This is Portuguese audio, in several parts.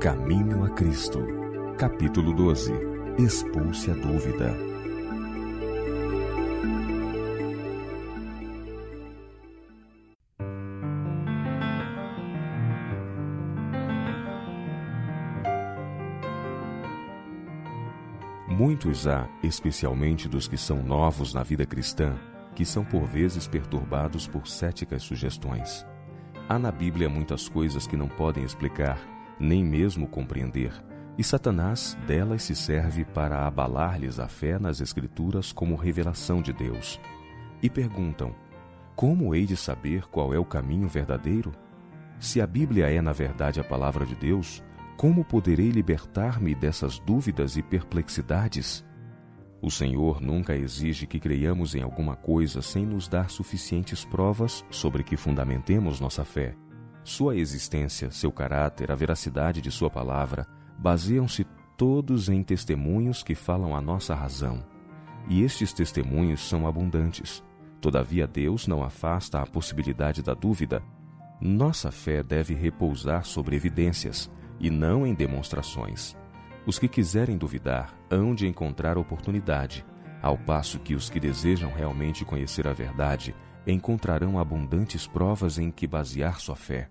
Caminho a Cristo, capítulo 12 Expulse a dúvida. Muitos há, especialmente dos que são novos na vida cristã, que são por vezes perturbados por céticas sugestões. Há na Bíblia muitas coisas que não podem explicar, nem mesmo compreender, e Satanás delas se serve para abalar-lhes a fé nas Escrituras como revelação de Deus. E perguntam: Como hei de saber qual é o caminho verdadeiro? Se a Bíblia é, na verdade, a palavra de Deus, como poderei libertar-me dessas dúvidas e perplexidades? O Senhor nunca exige que creiamos em alguma coisa sem nos dar suficientes provas sobre que fundamentemos nossa fé. Sua existência, seu caráter, a veracidade de Sua palavra baseiam-se todos em testemunhos que falam a nossa razão. E estes testemunhos são abundantes. Todavia, Deus não afasta a possibilidade da dúvida. Nossa fé deve repousar sobre evidências e não em demonstrações. Os que quiserem duvidar hão de encontrar oportunidade, ao passo que os que desejam realmente conhecer a verdade encontrarão abundantes provas em que basear sua fé.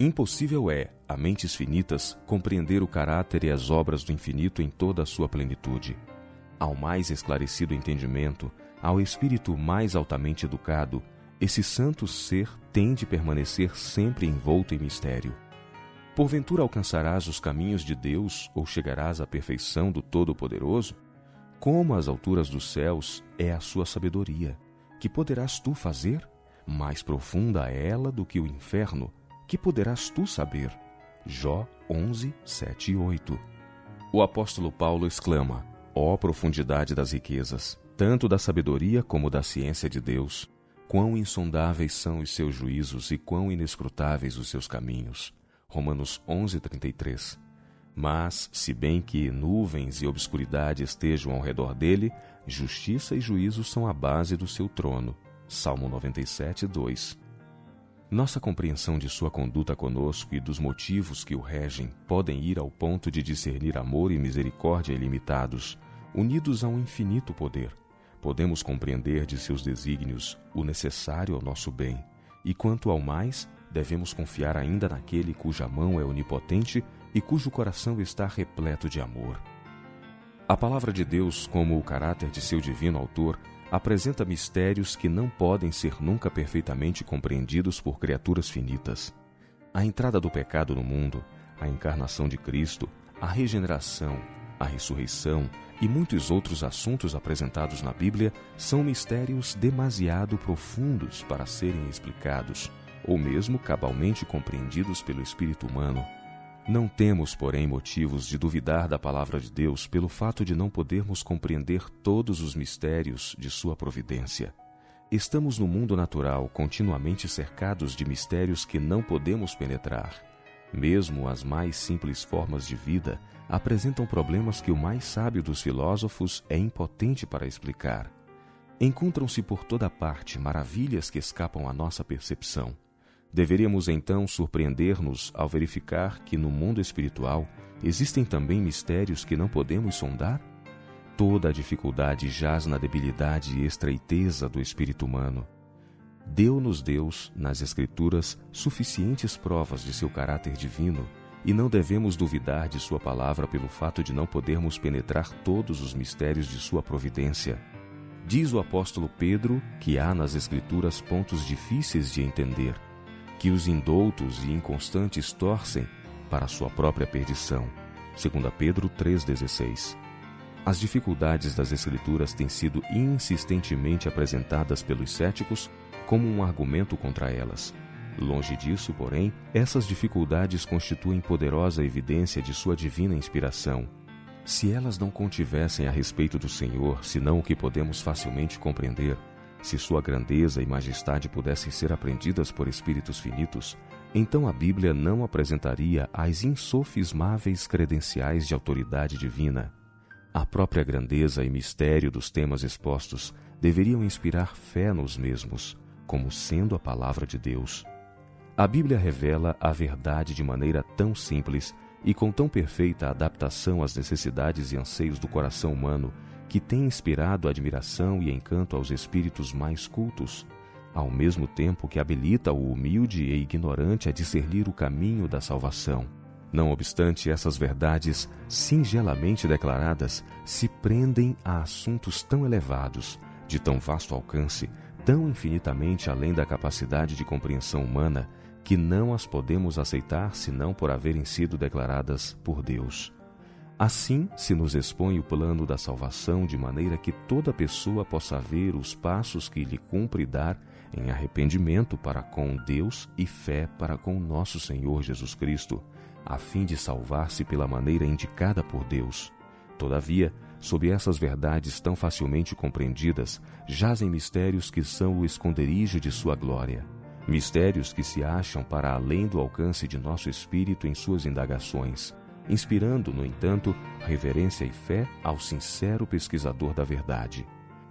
Impossível é, a mentes finitas, compreender o caráter e as obras do infinito em toda a sua plenitude. Ao mais esclarecido entendimento, ao espírito mais altamente educado, esse santo ser tem de permanecer sempre envolto em mistério. Porventura alcançarás os caminhos de Deus ou chegarás à perfeição do Todo-Poderoso? Como as alturas dos céus é a sua sabedoria, que poderás tu fazer? Mais profunda é ela do que o inferno, que poderás tu saber? Jó 11, 7 e 8. O apóstolo Paulo exclama: Ó oh, profundidade das riquezas, tanto da sabedoria como da ciência de Deus! Quão insondáveis são os seus juízos e quão inescrutáveis os seus caminhos! Romanos 11:33. Mas, se bem que nuvens e obscuridade estejam ao redor dele, justiça e juízo são a base do seu trono. Salmo 97:2. Nossa compreensão de sua conduta conosco e dos motivos que o regem podem ir ao ponto de discernir amor e misericórdia ilimitados, unidos a um infinito poder. Podemos compreender de seus desígnios o necessário ao nosso bem, e quanto ao mais, devemos confiar ainda naquele cuja mão é onipotente e cujo coração está repleto de amor. A palavra de Deus, como o caráter de seu divino autor, apresenta mistérios que não podem ser nunca perfeitamente compreendidos por criaturas finitas. A entrada do pecado no mundo, a encarnação de Cristo, a regeneração, a ressurreição e muitos outros assuntos apresentados na Bíblia são mistérios demasiado profundos para serem explicados ou mesmo cabalmente compreendidos pelo espírito humano. Não temos, porém, motivos de duvidar da palavra de Deus pelo fato de não podermos compreender todos os mistérios de sua providência. Estamos no mundo natural continuamente cercados de mistérios que não podemos penetrar. Mesmo as mais simples formas de vida apresentam problemas que o mais sábio dos filósofos é impotente para explicar. Encontram-se por toda parte maravilhas que escapam à nossa percepção. Deveríamos então surpreender-nos ao verificar que no mundo espiritual existem também mistérios que não podemos sondar? Toda a dificuldade jaz na debilidade e estreiteza do espírito humano. Deu-nos Deus, nas Escrituras, suficientes provas de seu caráter divino e não devemos duvidar de Sua palavra pelo fato de não podermos penetrar todos os mistérios de Sua providência. Diz o apóstolo Pedro que há nas Escrituras pontos difíceis de entender que os indoutos e inconstantes torcem para a sua própria perdição. 2 Pedro 3,16 As dificuldades das Escrituras têm sido insistentemente apresentadas pelos céticos como um argumento contra elas. Longe disso, porém, essas dificuldades constituem poderosa evidência de sua divina inspiração. Se elas não contivessem a respeito do Senhor, senão o que podemos facilmente compreender, se sua grandeza e majestade pudessem ser aprendidas por espíritos finitos, então a Bíblia não apresentaria as insofismáveis credenciais de autoridade divina. A própria grandeza e mistério dos temas expostos deveriam inspirar fé nos mesmos, como sendo a palavra de Deus. A Bíblia revela a verdade de maneira tão simples e com tão perfeita adaptação às necessidades e anseios do coração humano que tem inspirado admiração e encanto aos espíritos mais cultos, ao mesmo tempo que habilita o humilde e ignorante a discernir o caminho da salvação. Não obstante, essas verdades, singelamente declaradas, se prendem a assuntos tão elevados, de tão vasto alcance, tão infinitamente além da capacidade de compreensão humana, que não as podemos aceitar senão por haverem sido declaradas por Deus. Assim se nos expõe o plano da salvação de maneira que toda pessoa possa ver os passos que lhe cumpre dar em arrependimento para com Deus e fé para com nosso Senhor Jesus Cristo, a fim de salvar-se pela maneira indicada por Deus. Todavia, sob essas verdades tão facilmente compreendidas, jazem mistérios que são o esconderijo de sua glória. Mistérios que se acham para além do alcance de nosso espírito em suas indagações inspirando, no entanto, reverência e fé ao sincero pesquisador da verdade.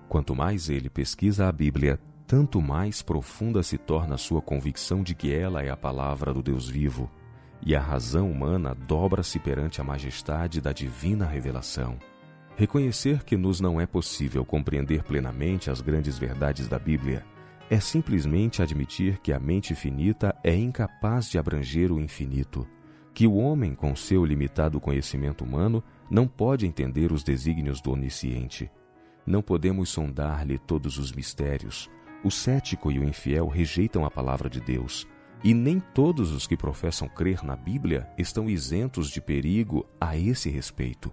Quanto mais ele pesquisa a Bíblia, tanto mais profunda se torna a sua convicção de que ela é a palavra do Deus vivo, e a razão humana dobra-se perante a majestade da divina revelação. Reconhecer que nos não é possível compreender plenamente as grandes verdades da Bíblia é simplesmente admitir que a mente finita é incapaz de abranger o infinito que o homem, com seu limitado conhecimento humano, não pode entender os desígnios do onisciente. Não podemos sondar-lhe todos os mistérios. O cético e o infiel rejeitam a palavra de Deus, e nem todos os que professam crer na Bíblia estão isentos de perigo a esse respeito.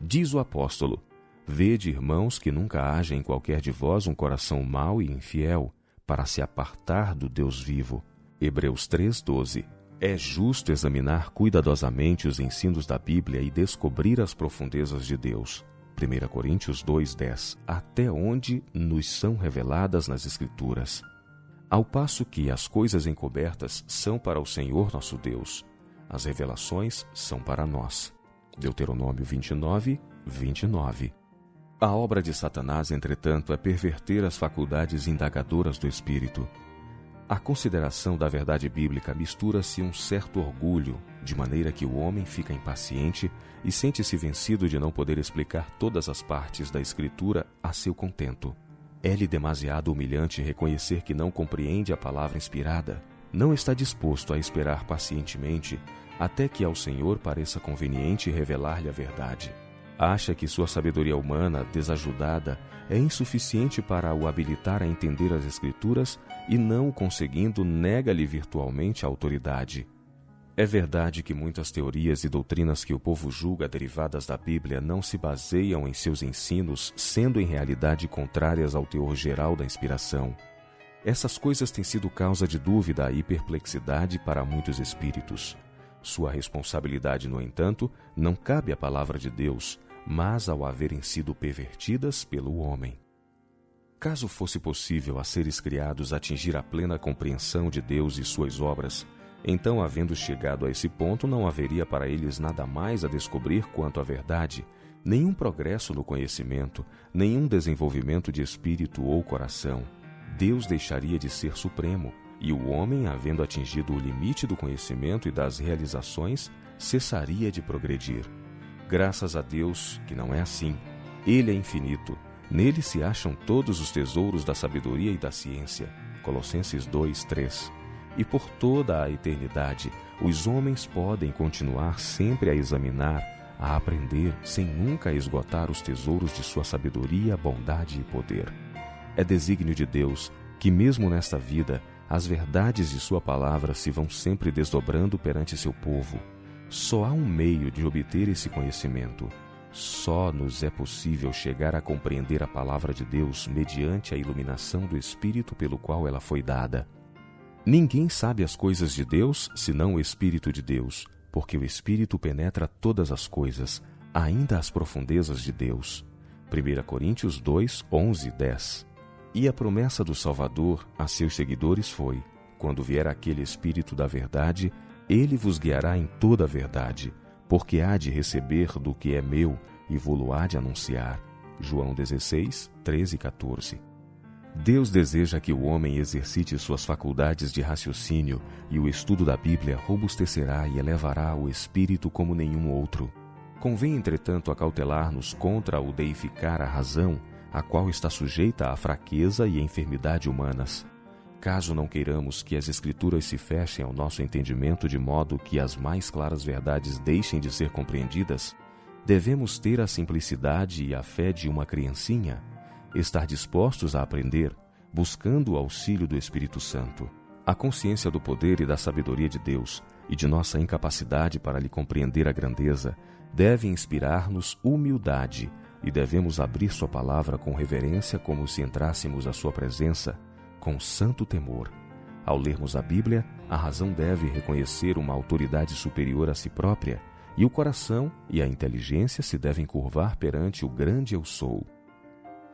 Diz o apóstolo: Vede, irmãos, que nunca haja em qualquer de vós um coração mau e infiel, para se apartar do Deus vivo. Hebreus 3,12 é justo examinar cuidadosamente os ensinos da Bíblia e descobrir as profundezas de Deus. 1 Coríntios 2,10 Até onde nos são reveladas nas Escrituras. Ao passo que as coisas encobertas são para o Senhor nosso Deus, as revelações são para nós. Deuteronômio 29, 29. A obra de Satanás, entretanto, é perverter as faculdades indagadoras do espírito a consideração da verdade bíblica mistura-se um certo orgulho, de maneira que o homem fica impaciente e sente-se vencido de não poder explicar todas as partes da Escritura a seu contento. É-lhe demasiado humilhante reconhecer que não compreende a palavra inspirada, não está disposto a esperar pacientemente até que ao Senhor pareça conveniente revelar-lhe a verdade acha que sua sabedoria humana, desajudada, é insuficiente para o habilitar a entender as Escrituras e, não o conseguindo, nega-lhe virtualmente a autoridade. É verdade que muitas teorias e doutrinas que o povo julga derivadas da Bíblia não se baseiam em seus ensinos, sendo em realidade contrárias ao teor geral da inspiração. Essas coisas têm sido causa de dúvida e perplexidade para muitos espíritos. Sua responsabilidade, no entanto, não cabe à palavra de Deus, mas ao haverem sido pervertidas pelo homem. Caso fosse possível a seres criados atingir a plena compreensão de Deus e suas obras, então, havendo chegado a esse ponto, não haveria para eles nada mais a descobrir quanto à verdade, nenhum progresso no conhecimento, nenhum desenvolvimento de espírito ou coração. Deus deixaria de ser supremo, e o homem, havendo atingido o limite do conhecimento e das realizações, cessaria de progredir. Graças a Deus que não é assim. Ele é infinito. Nele se acham todos os tesouros da sabedoria e da ciência. Colossenses 2, 3. E por toda a eternidade, os homens podem continuar sempre a examinar, a aprender, sem nunca esgotar os tesouros de sua sabedoria, bondade e poder. É desígnio de Deus que, mesmo nesta vida, as verdades de Sua palavra se vão sempre desdobrando perante seu povo, só há um meio de obter esse conhecimento. Só nos é possível chegar a compreender a palavra de Deus mediante a iluminação do Espírito pelo qual ela foi dada. Ninguém sabe as coisas de Deus senão o Espírito de Deus, porque o Espírito penetra todas as coisas, ainda as profundezas de Deus. 1 Coríntios 2, 11 10 E a promessa do Salvador a seus seguidores foi: quando vier aquele Espírito da Verdade, ele vos guiará em toda a verdade, porque há de receber do que é meu e vou-lo há de anunciar. João 16, 13 e 14. Deus deseja que o homem exercite suas faculdades de raciocínio e o estudo da Bíblia robustecerá e elevará o espírito como nenhum outro. Convém, entretanto, acautelar-nos contra o deificar a razão, a qual está sujeita à fraqueza e enfermidade humanas. Caso não queiramos que as Escrituras se fechem ao nosso entendimento de modo que as mais claras verdades deixem de ser compreendidas, devemos ter a simplicidade e a fé de uma criancinha, estar dispostos a aprender, buscando o auxílio do Espírito Santo. A consciência do poder e da sabedoria de Deus e de nossa incapacidade para lhe compreender a grandeza deve inspirar-nos humildade e devemos abrir Sua palavra com reverência, como se entrássemos à Sua presença com santo temor. Ao lermos a Bíblia, a razão deve reconhecer uma autoridade superior a si própria, e o coração e a inteligência se devem curvar perante o grande Eu Sou.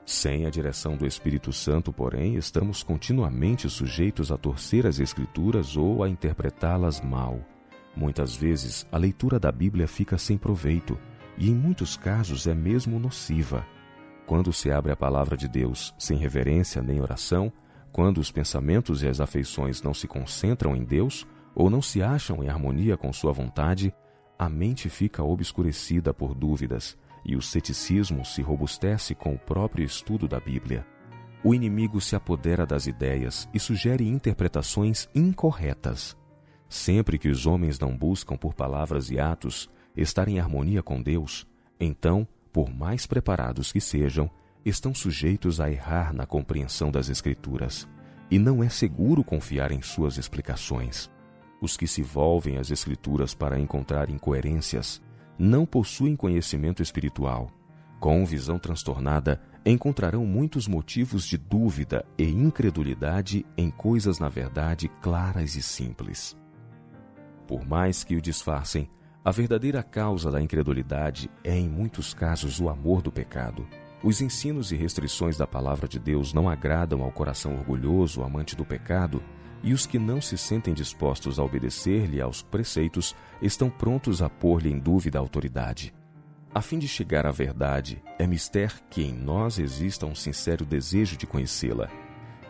Sem a direção do Espírito Santo, porém, estamos continuamente sujeitos a torcer as Escrituras ou a interpretá-las mal. Muitas vezes, a leitura da Bíblia fica sem proveito e, em muitos casos, é mesmo nociva. Quando se abre a palavra de Deus sem reverência nem oração, quando os pensamentos e as afeições não se concentram em Deus ou não se acham em harmonia com Sua vontade, a mente fica obscurecida por dúvidas e o ceticismo se robustece com o próprio estudo da Bíblia. O inimigo se apodera das ideias e sugere interpretações incorretas. Sempre que os homens não buscam por palavras e atos estar em harmonia com Deus, então, por mais preparados que sejam, estão sujeitos a errar na compreensão das Escrituras, e não é seguro confiar em suas explicações. Os que se volvem às Escrituras para encontrar incoerências não possuem conhecimento espiritual. Com visão transtornada, encontrarão muitos motivos de dúvida e incredulidade em coisas na verdade claras e simples. Por mais que o disfarcem, a verdadeira causa da incredulidade é, em muitos casos, o amor do pecado. Os ensinos e restrições da palavra de Deus não agradam ao coração orgulhoso, amante do pecado, e os que não se sentem dispostos a obedecer-lhe aos preceitos estão prontos a pôr-lhe em dúvida a autoridade. A fim de chegar à verdade, é mister que em nós exista um sincero desejo de conhecê-la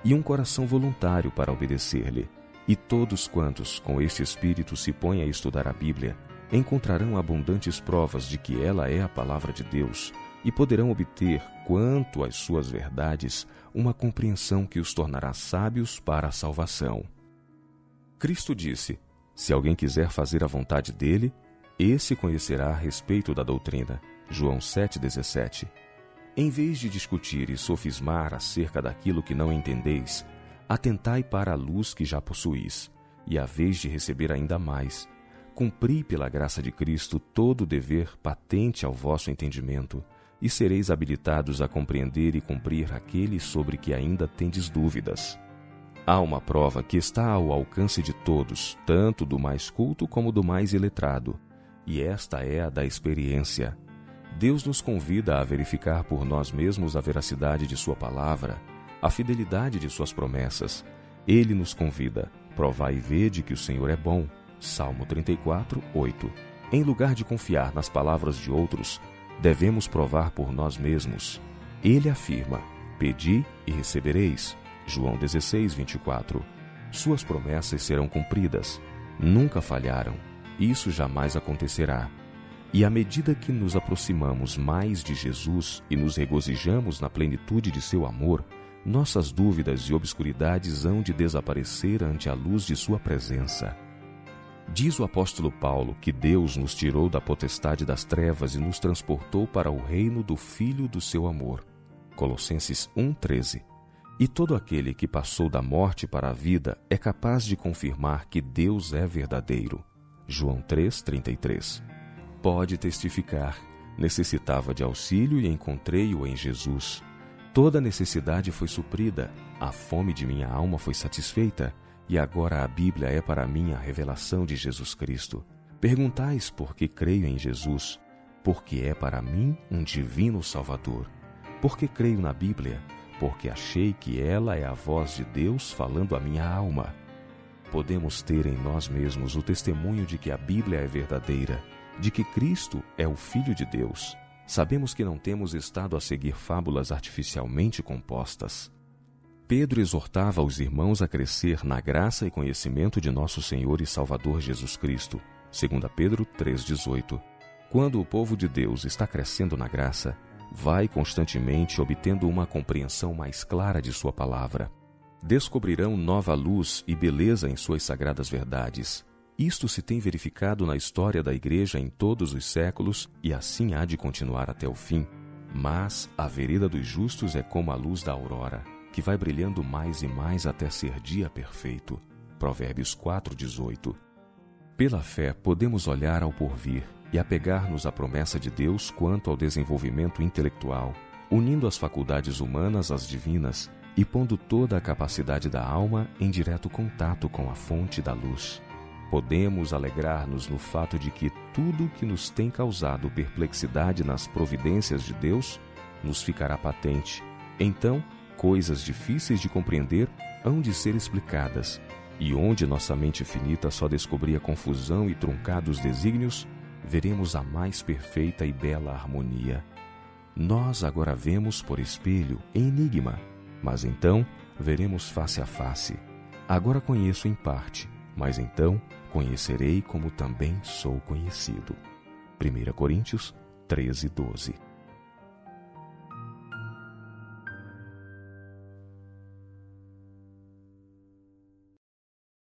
e um coração voluntário para obedecer-lhe. E todos quantos, com este espírito, se põem a estudar a Bíblia, encontrarão abundantes provas de que ela é a palavra de Deus e poderão obter, quanto às suas verdades, uma compreensão que os tornará sábios para a salvação. Cristo disse: Se alguém quiser fazer a vontade dele, esse conhecerá a respeito da doutrina. João 7,17. Em vez de discutir e sofismar acerca daquilo que não entendeis, atentai para a luz que já possuís, e a vez de receber ainda mais, cumpri pela graça de Cristo todo o dever patente ao vosso entendimento, e sereis habilitados a compreender e cumprir aquele sobre que ainda tendes dúvidas. Há uma prova que está ao alcance de todos, tanto do mais culto como do mais iletrado, e esta é a da experiência. Deus nos convida a verificar por nós mesmos a veracidade de Sua palavra, a fidelidade de Suas promessas. Ele nos convida, provai e vede que o Senhor é bom. Salmo 34, 8. Em lugar de confiar nas palavras de outros, devemos provar por nós mesmos. Ele afirma: Pedi e recebereis. João 16, 24. Suas promessas serão cumpridas. Nunca falharam. Isso jamais acontecerá. E à medida que nos aproximamos mais de Jesus e nos regozijamos na plenitude de seu amor, nossas dúvidas e obscuridades hão de desaparecer ante a luz de Sua presença. Diz o apóstolo Paulo que Deus nos tirou da potestade das trevas e nos transportou para o reino do Filho do seu amor. Colossenses 1,13. E todo aquele que passou da morte para a vida é capaz de confirmar que Deus é verdadeiro. João 3,33. Pode testificar. Necessitava de auxílio e encontrei-o em Jesus. Toda necessidade foi suprida, a fome de minha alma foi satisfeita e agora a Bíblia é para mim a revelação de Jesus Cristo. Perguntais por que creio em Jesus, porque é para mim um divino Salvador. Porque creio na Bíblia, porque achei que ela é a voz de Deus falando à minha alma. Podemos ter em nós mesmos o testemunho de que a Bíblia é verdadeira, de que Cristo é o Filho de Deus. Sabemos que não temos estado a seguir fábulas artificialmente compostas. Pedro exortava os irmãos a crescer na graça e conhecimento de nosso Senhor e Salvador Jesus Cristo. 2 Pedro 3,18. Quando o povo de Deus está crescendo na graça, vai constantemente obtendo uma compreensão mais clara de Sua palavra. Descobrirão nova luz e beleza em suas sagradas verdades. Isto se tem verificado na história da Igreja em todos os séculos e assim há de continuar até o fim. Mas a vereda dos justos é como a luz da aurora que vai brilhando mais e mais até ser dia perfeito. Provérbios 4:18. Pela fé podemos olhar ao porvir e apegar-nos à promessa de Deus quanto ao desenvolvimento intelectual, unindo as faculdades humanas às divinas e pondo toda a capacidade da alma em direto contato com a fonte da luz. Podemos alegrar-nos no fato de que tudo que nos tem causado perplexidade nas providências de Deus nos ficará patente. Então, coisas difíceis de compreender hão de ser explicadas, e onde nossa mente finita só descobria confusão e truncados desígnios, veremos a mais perfeita e bela harmonia. Nós agora vemos por espelho, em enigma, mas então veremos face a face. Agora conheço em parte, mas então conhecerei como também sou conhecido. 1 Coríntios 13, 12